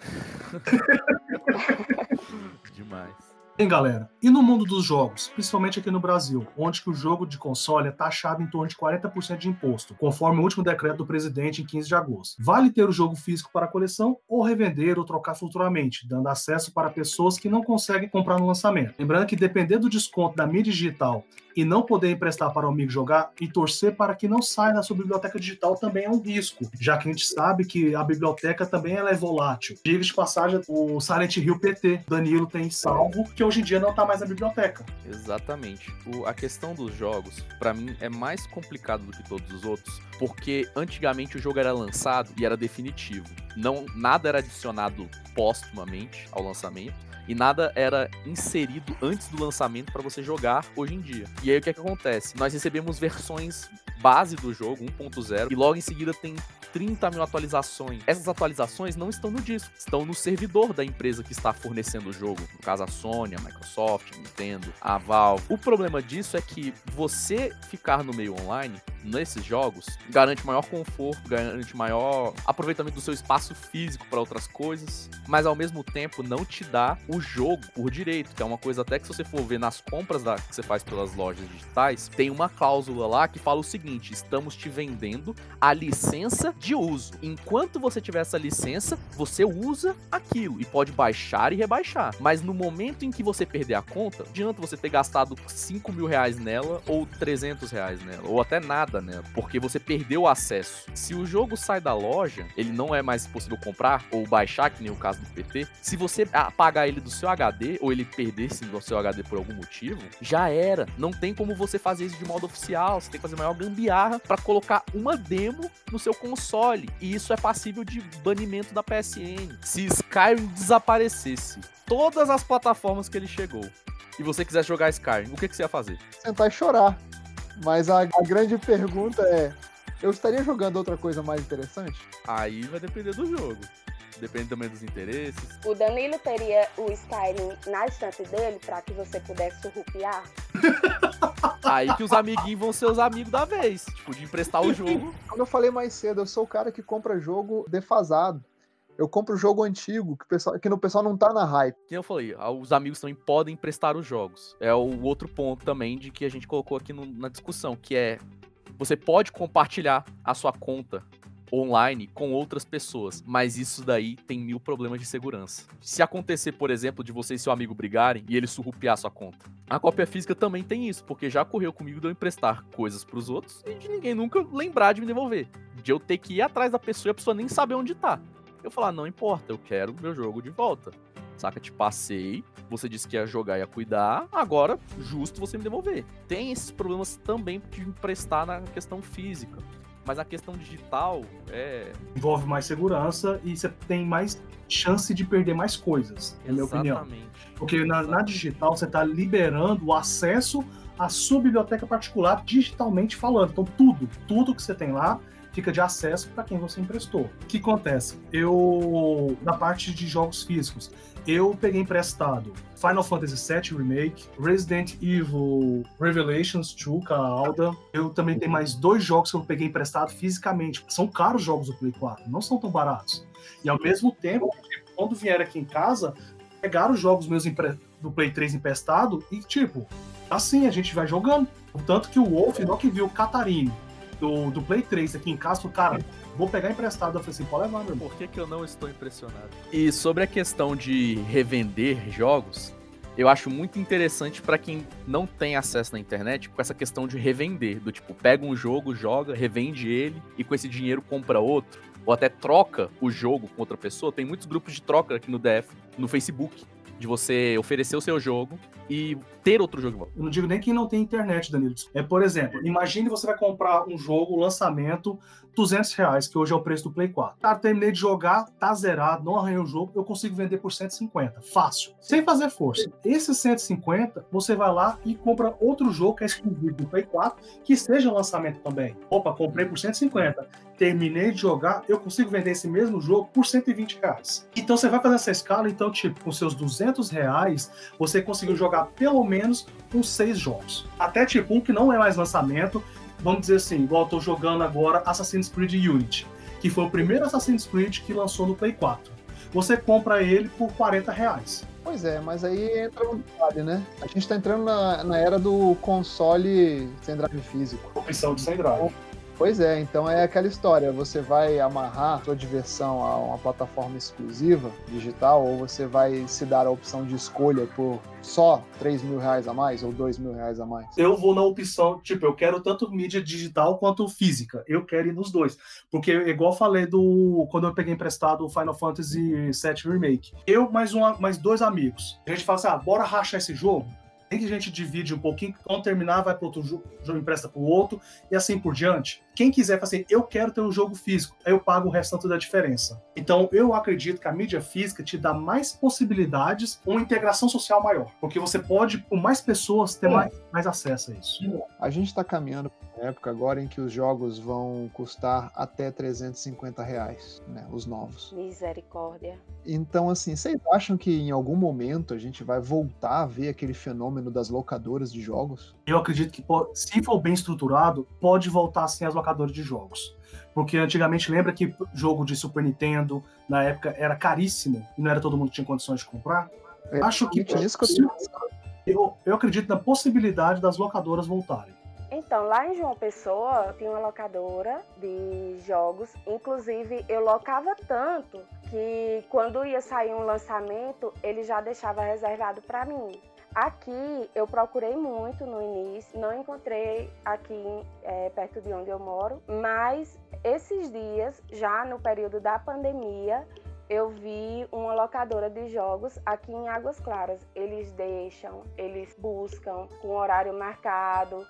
Demais. Bem, galera, e no mundo dos jogos, principalmente aqui no Brasil, onde que o jogo de console é taxado em torno de 40% de imposto, conforme o último decreto do presidente em 15 de agosto. Vale ter o jogo físico para coleção ou revender ou trocar futuramente, dando acesso para pessoas que não conseguem comprar no lançamento. Lembrando que depender do desconto da mídia digital e não poder emprestar para o amigo jogar e torcer para que não saia da sua biblioteca digital também é um risco, já que a gente sabe que a biblioteca também ela é volátil. Diga de passagem, o Silent Hill PT, Danilo tem salvo, que hoje em dia não está mais na biblioteca. Exatamente. O, a questão dos jogos, para mim, é mais complicado do que todos os outros, porque antigamente o jogo era lançado e era definitivo. Não, nada era adicionado póstumamente ao lançamento e nada era inserido antes do lançamento para você jogar hoje em dia. E aí o que, é que acontece? Nós recebemos versões base do jogo, 1.0, e logo em seguida tem 30 mil atualizações. Essas atualizações não estão no disco, estão no servidor da empresa que está fornecendo o jogo. No caso, a Sony, a Microsoft, a Nintendo, a Valve. O problema disso é que você ficar no meio online, nesses jogos, garante maior conforto, garante maior aproveitamento do seu espaço físico para outras coisas, mas ao mesmo tempo não te dá o jogo por direito, que é uma coisa até que se você for ver nas compras da, que você faz pelas lojas digitais, tem uma cláusula lá que fala o seguinte: estamos te vendendo a licença de uso. Enquanto você tiver essa licença, você usa aquilo e pode baixar e rebaixar. Mas no momento em que você perder a conta, adianta você ter gastado 5 mil reais nela ou 300 reais nela, ou até nada nela, porque você perdeu o acesso. Se o jogo sai da loja, ele não é mais possível comprar ou baixar, que nem o caso do PT. Se você apagar ele do seu HD ou ele perdesse do seu HD por algum motivo, já era. Não tem como você fazer isso de modo oficial. Você tem que fazer maior gambiarra para colocar uma demo no seu console console. E isso é passível de banimento da PSN. Se Skyrim desaparecesse todas as plataformas que ele chegou e você quiser jogar Skyrim, o que, que você ia fazer? Sentar e chorar. Mas a, a grande pergunta é: eu estaria jogando outra coisa mais interessante? Aí vai depender do jogo. Depende também dos interesses. O Danilo teria o Skyrim na estante dele para que você pudesse surrupiar? Aí que os amiguinhos vão ser os amigos da vez. Tipo, de emprestar o jogo. Como eu falei mais cedo, eu sou o cara que compra jogo defasado. Eu compro jogo antigo, que, o pessoal, que no pessoal não tá na hype. Que eu falei, os amigos também podem emprestar os jogos. É o outro ponto também de que a gente colocou aqui no, na discussão, que é você pode compartilhar a sua conta online com outras pessoas, mas isso daí tem mil problemas de segurança. Se acontecer, por exemplo, de você e seu amigo brigarem e ele surrupiar sua conta, a cópia física também tem isso, porque já ocorreu comigo de eu emprestar coisas para os outros e de ninguém nunca lembrar de me devolver, de eu ter que ir atrás da pessoa e a pessoa nem saber onde tá. Eu falar, não importa, eu quero meu jogo de volta. Saca? Te passei, você disse que ia jogar e ia cuidar, agora justo você me devolver. Tem esses problemas também de emprestar na questão física. Mas a questão digital é. Envolve mais segurança e você tem mais chance de perder mais coisas, na minha opinião. Porque na, na digital você está liberando o acesso à sua biblioteca particular digitalmente falando. Então, tudo, tudo que você tem lá fica de acesso para quem você emprestou. O que acontece? Eu, na parte de jogos físicos, eu peguei emprestado Final Fantasy VII Remake, Resident Evil Revelations 2 com a Alda. Eu também tenho mais dois jogos que eu peguei emprestado fisicamente. São caros jogos do Play 4, não são tão baratos. E ao mesmo tempo, quando vieram aqui em casa, pegaram os jogos meus do Play 3 emprestado e, tipo, assim a gente vai jogando. Tanto que o Wolf, não que viu o Catarine do, do Play 3 aqui em casa, cara, vou pegar emprestado. Eu falei assim, pode levar, meu irmão. Por que, que eu não estou impressionado? E sobre a questão de revender jogos, eu acho muito interessante para quem não tem acesso na internet com essa questão de revender, do tipo, pega um jogo, joga, revende ele e com esse dinheiro compra outro, ou até troca o jogo com outra pessoa. Tem muitos grupos de troca aqui no DF, no Facebook, de você oferecer o seu jogo e ter outro jogo. Eu não digo nem que não tem internet, Danilo. É, por exemplo, imagine você vai comprar um jogo, lançamento, 200 reais, que hoje é o preço do Play 4. Cara, terminei de jogar, tá zerado, não arranhei o jogo, eu consigo vender por 150. Fácil. Sem fazer força. Esse 150, você vai lá e compra outro jogo que é exclusivo do Play 4, que seja lançamento também. Opa, comprei por 150. Terminei de jogar, eu consigo vender esse mesmo jogo por 120 reais. Então você vai fazer essa escala, então, tipo, com seus 200 reais, você conseguiu jogar pelo menos uns seis jogos. Até tipo um que não é mais lançamento, vamos dizer assim, igual eu tô jogando agora Assassin's Creed Unity, que foi o primeiro Assassin's Creed que lançou no Play 4. Você compra ele por 40 reais. Pois é, mas aí entra um detalhe, né? A gente tá entrando na, na era do console sem drive físico. Opção de sem drive. Pois é, então é aquela história, você vai amarrar sua diversão a uma plataforma exclusiva digital ou você vai se dar a opção de escolha por só 3 mil reais a mais ou 2 mil reais a mais? Eu vou na opção, tipo, eu quero tanto mídia digital quanto física, eu quero ir nos dois, porque igual falei do, quando eu peguei emprestado o Final Fantasy VII Remake, eu mais, uma, mais dois amigos, a gente fala assim, ah, bora rachar esse jogo? Tem que a gente divide um pouquinho, quando terminar vai para outro jogo, empresta para o outro e assim por diante. Quem quiser fazer, assim, eu quero ter um jogo físico, aí eu pago o restante da diferença. Então, eu acredito que a mídia física te dá mais possibilidades, uma integração social maior, porque você pode, com mais pessoas, ter mais, mais acesso a isso. A gente está caminhando época agora em que os jogos vão custar até 350 reais, né? Os novos. Misericórdia. Então, assim, vocês acham que em algum momento a gente vai voltar a ver aquele fenômeno das locadoras de jogos? Eu acredito que, se for bem estruturado, pode voltar sim as locadoras de jogos. Porque antigamente, lembra que jogo de Super Nintendo, na época, era caríssimo e não era todo mundo que tinha condições de comprar? É, Acho que. Isso que eu, eu, eu acredito na possibilidade das locadoras voltarem. Então, lá em João Pessoa, tinha uma locadora de jogos. Inclusive, eu locava tanto que quando ia sair um lançamento, ele já deixava reservado para mim. Aqui eu procurei muito no início, não encontrei aqui é, perto de onde eu moro, mas esses dias, já no período da pandemia, eu vi uma locadora de jogos aqui em Águas Claras. Eles deixam, eles buscam com horário marcado.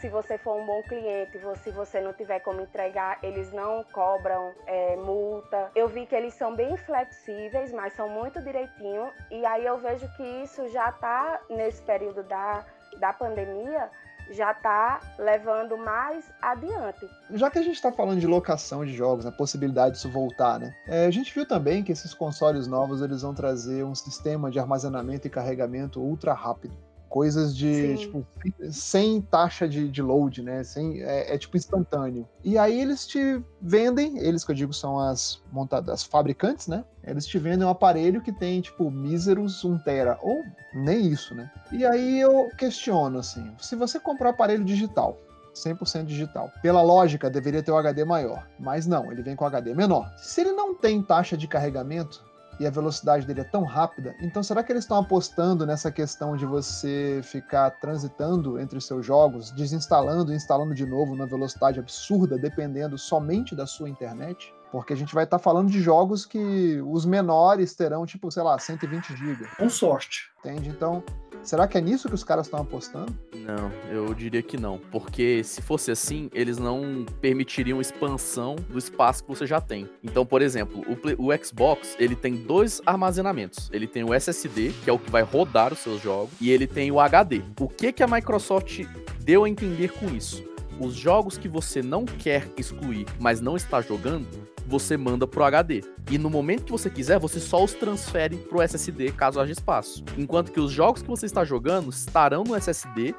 Se você for um bom cliente, se você não tiver como entregar, eles não cobram é, multa. Eu vi que eles são bem flexíveis, mas são muito direitinho. E aí eu vejo que isso já está nesse período da, da pandemia já está levando mais adiante. Já que a gente está falando de locação de jogos, a possibilidade disso voltar, né? É, a gente viu também que esses consoles novos eles vão trazer um sistema de armazenamento e carregamento ultra rápido coisas de, Sim. tipo, sem taxa de, de load, né? Sem, é, é, tipo instantâneo. E aí eles te vendem, eles que eu digo são as montadas, as fabricantes, né? Eles te vendem um aparelho que tem, tipo, míseros 1 tera, ou nem isso, né? E aí eu questiono, assim, se você comprar um aparelho digital, 100% digital. Pela lógica, deveria ter o um HD maior, mas não, ele vem com HD menor. Se ele não tem taxa de carregamento, e a velocidade dele é tão rápida. Então, será que eles estão apostando nessa questão de você ficar transitando entre os seus jogos, desinstalando e instalando de novo na velocidade absurda, dependendo somente da sua internet? Porque a gente vai estar tá falando de jogos que os menores terão, tipo, sei lá, 120 GB. Com sorte. Entende? Então, Será que é nisso que os caras estão apostando? Não, eu diria que não. Porque se fosse assim, eles não permitiriam expansão do espaço que você já tem. Então, por exemplo, o, Play, o Xbox, ele tem dois armazenamentos. Ele tem o SSD, que é o que vai rodar os seus jogos, e ele tem o HD. O que, que a Microsoft deu a entender com isso? Os jogos que você não quer excluir, mas não está jogando, você manda pro HD. E no momento que você quiser, você só os transfere pro SSD caso haja espaço. Enquanto que os jogos que você está jogando estarão no SSD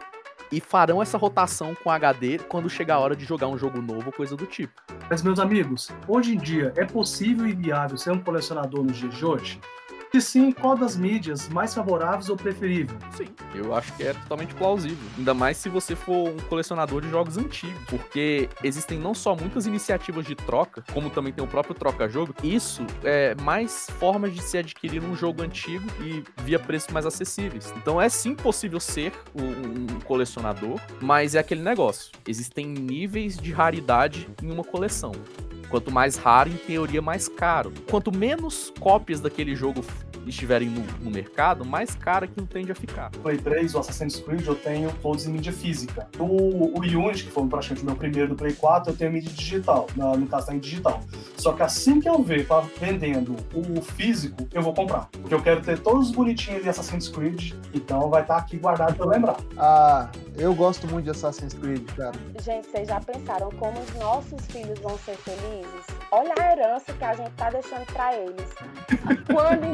e farão essa rotação com HD quando chegar a hora de jogar um jogo novo ou coisa do tipo. Mas, meus amigos, hoje em dia é possível e viável ser um colecionador nos dias de hoje? Se sim, qual das mídias mais favoráveis ou preferível? Sim, eu acho que é totalmente plausível. Ainda mais se você for um colecionador de jogos antigos, porque existem não só muitas iniciativas de troca, como também tem o próprio troca-jogo. Isso é mais formas de se adquirir um jogo antigo e via preços mais acessíveis. Então é sim possível ser um, colecionador, mas é aquele negócio. Existem níveis de raridade em uma coleção. Quanto mais raro, em teoria, mais caro. Quanto menos cópias daquele jogo estiverem no, no mercado, mais caro aquilo tende a ficar. Play 3, o Assassin's Creed, eu tenho todos em mídia física. O, o Unity, que foi praticamente o meu primeiro do Play 4, eu tenho mídia digital, no, no caso tá em digital. Só que assim que eu ver tá vendendo o físico, eu vou comprar. Porque eu quero ter todos os bonitinhos de Assassin's Creed, então vai estar tá aqui guardado pra eu lembrar. Ah, eu gosto muito de Assassin's Creed, cara. Gente, vocês já pensaram como os nossos filhos vão ser felizes? Olha a herança que a gente tá deixando para eles. Quando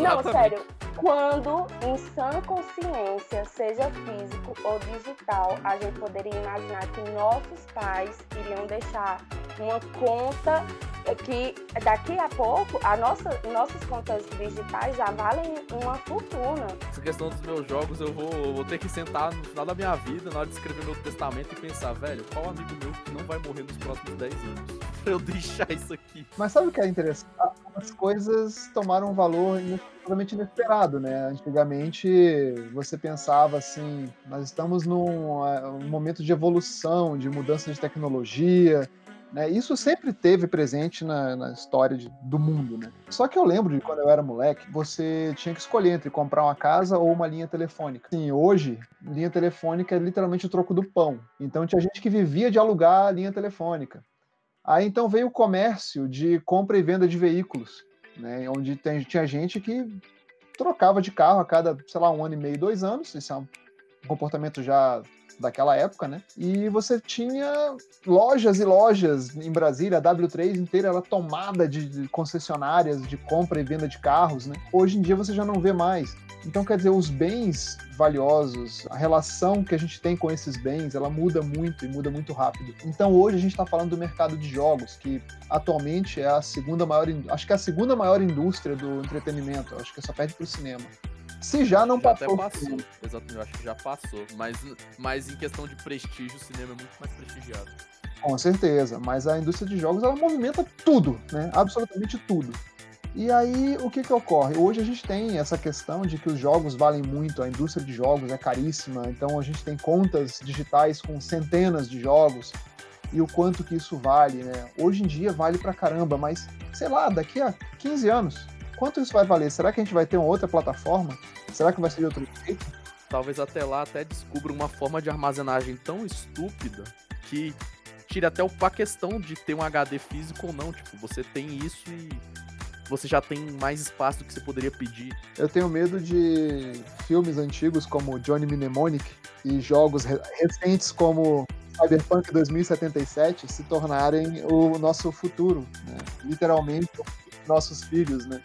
Não, sério. Quando em sã consciência, seja físico ou digital, a gente poderia imaginar que nossos pais iriam deixar uma conta que daqui a pouco a nossa, nossas contas digitais já valem uma fortuna. Essa questão dos meus jogos, eu vou, vou ter que sentar no final da minha vida, na hora de escrever meu testamento e pensar, velho, qual amigo meu que não vai morrer nos próximos 10 anos pra eu deixar isso aqui? Mas sabe o que é interessante? As coisas tomaram um valor totalmente inesperado, né? Antigamente você pensava assim, nós estamos num, num momento de evolução, de mudança de tecnologia, né? Isso sempre teve presente na, na história de, do mundo. Né? Só que eu lembro de quando eu era moleque, você tinha que escolher entre comprar uma casa ou uma linha telefônica. Sim, hoje, linha telefônica é literalmente o troco do pão. Então tinha gente que vivia de alugar a linha telefônica. Aí então veio o comércio de compra e venda de veículos, né? onde tem, tinha gente que trocava de carro a cada, sei lá, um ano e meio, dois anos. Isso é um comportamento já daquela época, né? E você tinha lojas e lojas em Brasília, a W3 inteira ela tomada de concessionárias de compra e venda de carros, né? Hoje em dia você já não vê mais. Então, quer dizer, os bens valiosos, a relação que a gente tem com esses bens, ela muda muito e muda muito rápido. Então, hoje a gente está falando do mercado de jogos, que atualmente é a segunda maior, acho que é a segunda maior indústria do entretenimento. Acho que só perde para o cinema. Se já não já passou. Até passou. Exatamente, eu acho que já passou. Mas, mas em questão de prestígio, o cinema é muito mais prestigiado. Com certeza, mas a indústria de jogos ela movimenta tudo, né? Absolutamente tudo. E aí, o que que ocorre? Hoje a gente tem essa questão de que os jogos valem muito, a indústria de jogos é caríssima, então a gente tem contas digitais com centenas de jogos e o quanto que isso vale, né? Hoje em dia vale pra caramba, mas sei lá, daqui a 15 anos, Quanto isso vai valer? Será que a gente vai ter uma outra plataforma? Será que vai ser de outro jeito? Talvez até lá até descubra uma forma de armazenagem tão estúpida que tire até a questão de ter um HD físico ou não. Tipo, você tem isso e você já tem mais espaço do que você poderia pedir. Eu tenho medo de filmes antigos como Johnny Mnemonic e jogos recentes como Cyberpunk 2077 se tornarem o nosso futuro, né? literalmente nossos filhos, né?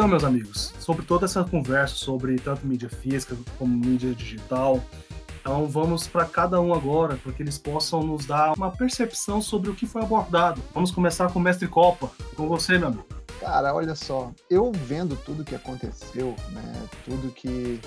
Então, meus amigos, sobre toda essa conversa sobre tanto mídia física como mídia digital, então vamos para cada um agora, para que eles possam nos dar uma percepção sobre o que foi abordado. Vamos começar com o Mestre Copa, com você, meu amigo. Cara, olha só, eu vendo tudo que aconteceu, né, tudo que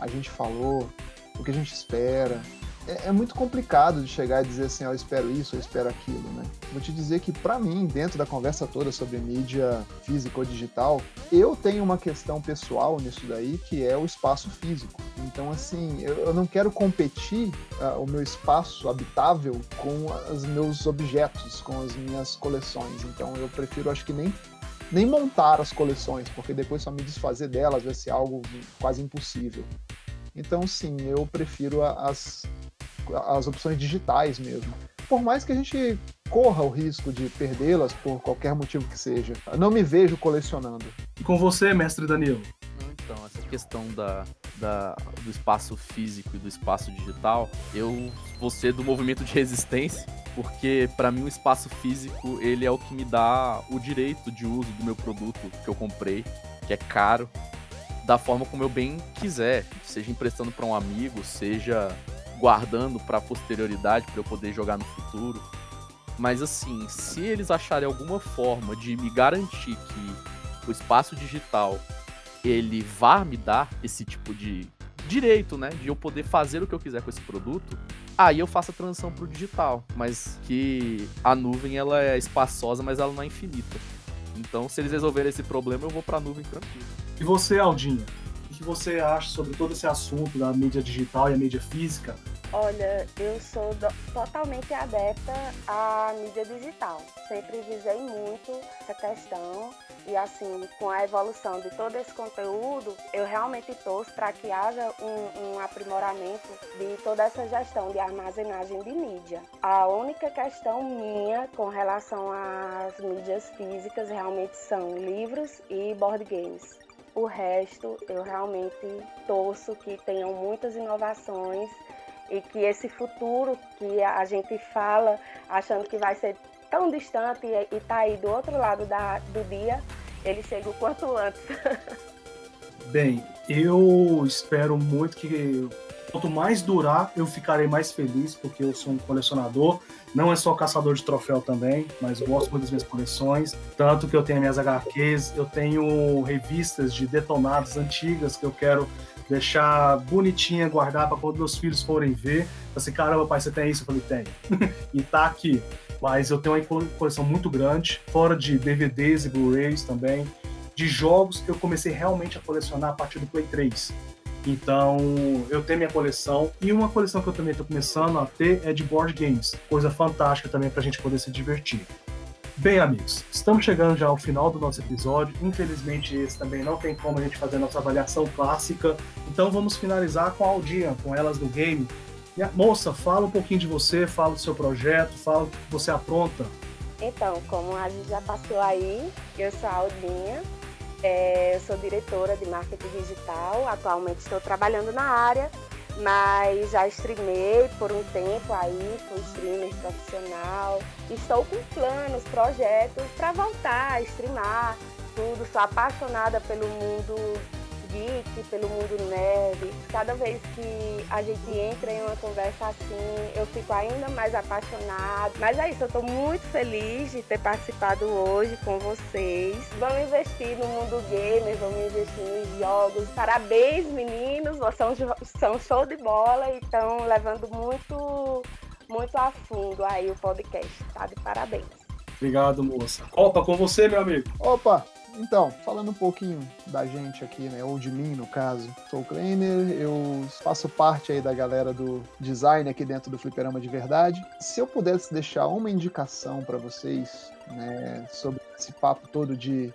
a gente falou, o que a gente espera, é, é, muito complicado de chegar e dizer assim, eu espero isso, eu espero aquilo, né? Vou te dizer que para mim, dentro da conversa toda sobre mídia física ou digital, eu tenho uma questão pessoal nisso daí, que é o espaço físico. Então, assim, eu, eu não quero competir uh, o meu espaço habitável com os meus objetos, com as minhas coleções. Então, eu prefiro, acho que nem nem montar as coleções, porque depois só me desfazer delas vai ser algo quase impossível. Então, sim, eu prefiro as, as opções digitais mesmo. Por mais que a gente corra o risco de perdê-las por qualquer motivo que seja. Eu não me vejo colecionando. E com você, mestre Danilo? Então, essa questão da, da, do espaço físico e do espaço digital, eu vou ser do movimento de resistência, porque para mim o espaço físico ele é o que me dá o direito de uso do meu produto que eu comprei, que é caro, da forma como eu bem quiser, seja emprestando para um amigo, seja guardando para posterioridade para eu poder jogar no futuro. Mas assim, se eles acharem alguma forma de me garantir que o espaço digital ele vá me dar esse tipo de direito, né, de eu poder fazer o que eu quiser com esse produto, aí eu faço a transição pro digital, mas que a nuvem ela é espaçosa, mas ela não é infinita. Então, se eles resolverem esse problema, eu vou para a nuvem tranquilo. E você, Aldinho? Que você acha sobre todo esse assunto da mídia digital e a mídia física? Olha, eu sou totalmente adepta à mídia digital. Sempre visei muito essa questão e assim, com a evolução de todo esse conteúdo, eu realmente torço para que haja um, um, aprimoramento de toda essa gestão de armazenagem de mídia. A única questão minha com relação às mídias físicas realmente são livros e board games. O resto, eu realmente torço que tenham muitas inovações e que esse futuro que a gente fala achando que vai ser tão distante e está aí do outro lado da, do dia, ele chegue o quanto antes. Bem, eu espero muito que quanto mais durar, eu ficarei mais feliz, porque eu sou um colecionador. Não é só caçador de troféu também, mas gosto muito das minhas coleções. Tanto que eu tenho minhas HQs, eu tenho revistas de detonados antigas que eu quero deixar bonitinha, guardar para quando meus filhos forem ver. Assim, caramba, pai, você tem isso? Eu falei, tenho. e tá aqui. Mas eu tenho uma coleção muito grande, fora de DVDs e Blu-rays também, de jogos que eu comecei realmente a colecionar a partir do Play 3. Então, eu tenho minha coleção. E uma coleção que eu também estou começando a ter é de board games. Coisa fantástica também para a gente poder se divertir. Bem, amigos, estamos chegando já ao final do nosso episódio. Infelizmente, esse também não tem como a gente fazer a nossa avaliação clássica. Então, vamos finalizar com a Aldinha, com elas do game. Moça, fala um pouquinho de você, fala do seu projeto, fala o que você apronta. Então, como a gente já passou aí, eu sou a Aldinha, é, eu sou diretora de marketing digital, atualmente estou trabalhando na área mas já streamei por um tempo aí, fui streamer profissional. Estou com planos, projetos para voltar a streamar tudo. Sou apaixonada pelo mundo geek, pelo mundo nerd. Cada vez que a gente entra em uma conversa assim, eu fico ainda mais apaixonada. Mas é isso, eu estou muito feliz de ter participado hoje com vocês. Vamos investir no mundo gamer, vamos investir nos jogos. Parabéns, meninos, vocês são, são show de bola e estão levando muito, muito a fundo aí o podcast. Tá de parabéns. Obrigado, moça. Opa, com você, meu amigo. Opa, Então, falando um pouquinho da gente aqui, né, ou de mim no caso, sou o Kleiner, eu faço parte aí da galera do design aqui dentro do Fliperama de Verdade. Se eu pudesse deixar uma indicação para vocês, né, sobre esse papo todo de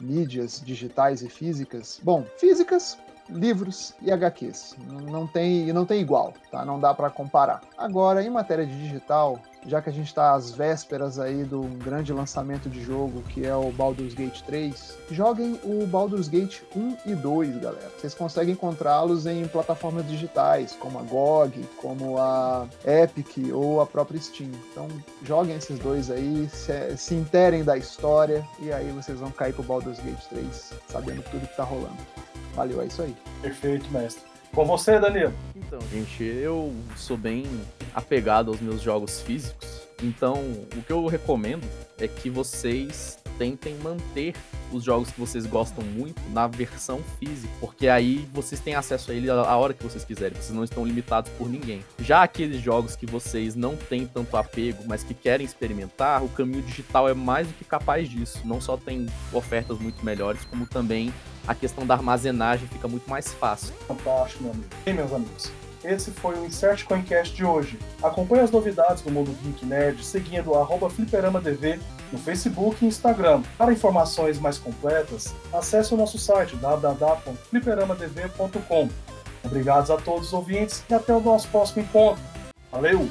mídias digitais e físicas, bom, físicas livros e HQs. Não tem, não tem igual, tá? Não dá para comparar. Agora, em matéria de digital, já que a gente está às vésperas aí do grande lançamento de jogo que é o Baldur's Gate 3, joguem o Baldur's Gate 1 e 2, galera. Vocês conseguem encontrá-los em plataformas digitais, como a GOG, como a Epic ou a própria Steam. Então, joguem esses dois aí, se, se interem da história e aí vocês vão cair pro Baldur's Gate 3, sabendo tudo que tá rolando. Valeu, é isso aí. Perfeito, mestre. Com você, Danilo. Então, gente, eu sou bem apegado aos meus jogos físicos. Então, o que eu recomendo é que vocês tentem manter os jogos que vocês gostam muito na versão física, porque aí vocês têm acesso a ele a hora que vocês quiserem, vocês não estão limitados por ninguém. Já aqueles jogos que vocês não têm tanto apego, mas que querem experimentar, o caminho digital é mais do que capaz disso. Não só tem ofertas muito melhores, como também a questão da armazenagem fica muito mais fácil. Fantástico, meu amigo. E meus amigos, esse foi o Insert Coincast de hoje. Acompanhe as novidades do mundo Geek Nerd seguindo o FliperamaDV no Facebook e Instagram. Para informações mais completas, acesse o nosso site www.fliperamadv.com. Obrigados a todos os ouvintes e até o nosso próximo encontro. Valeu!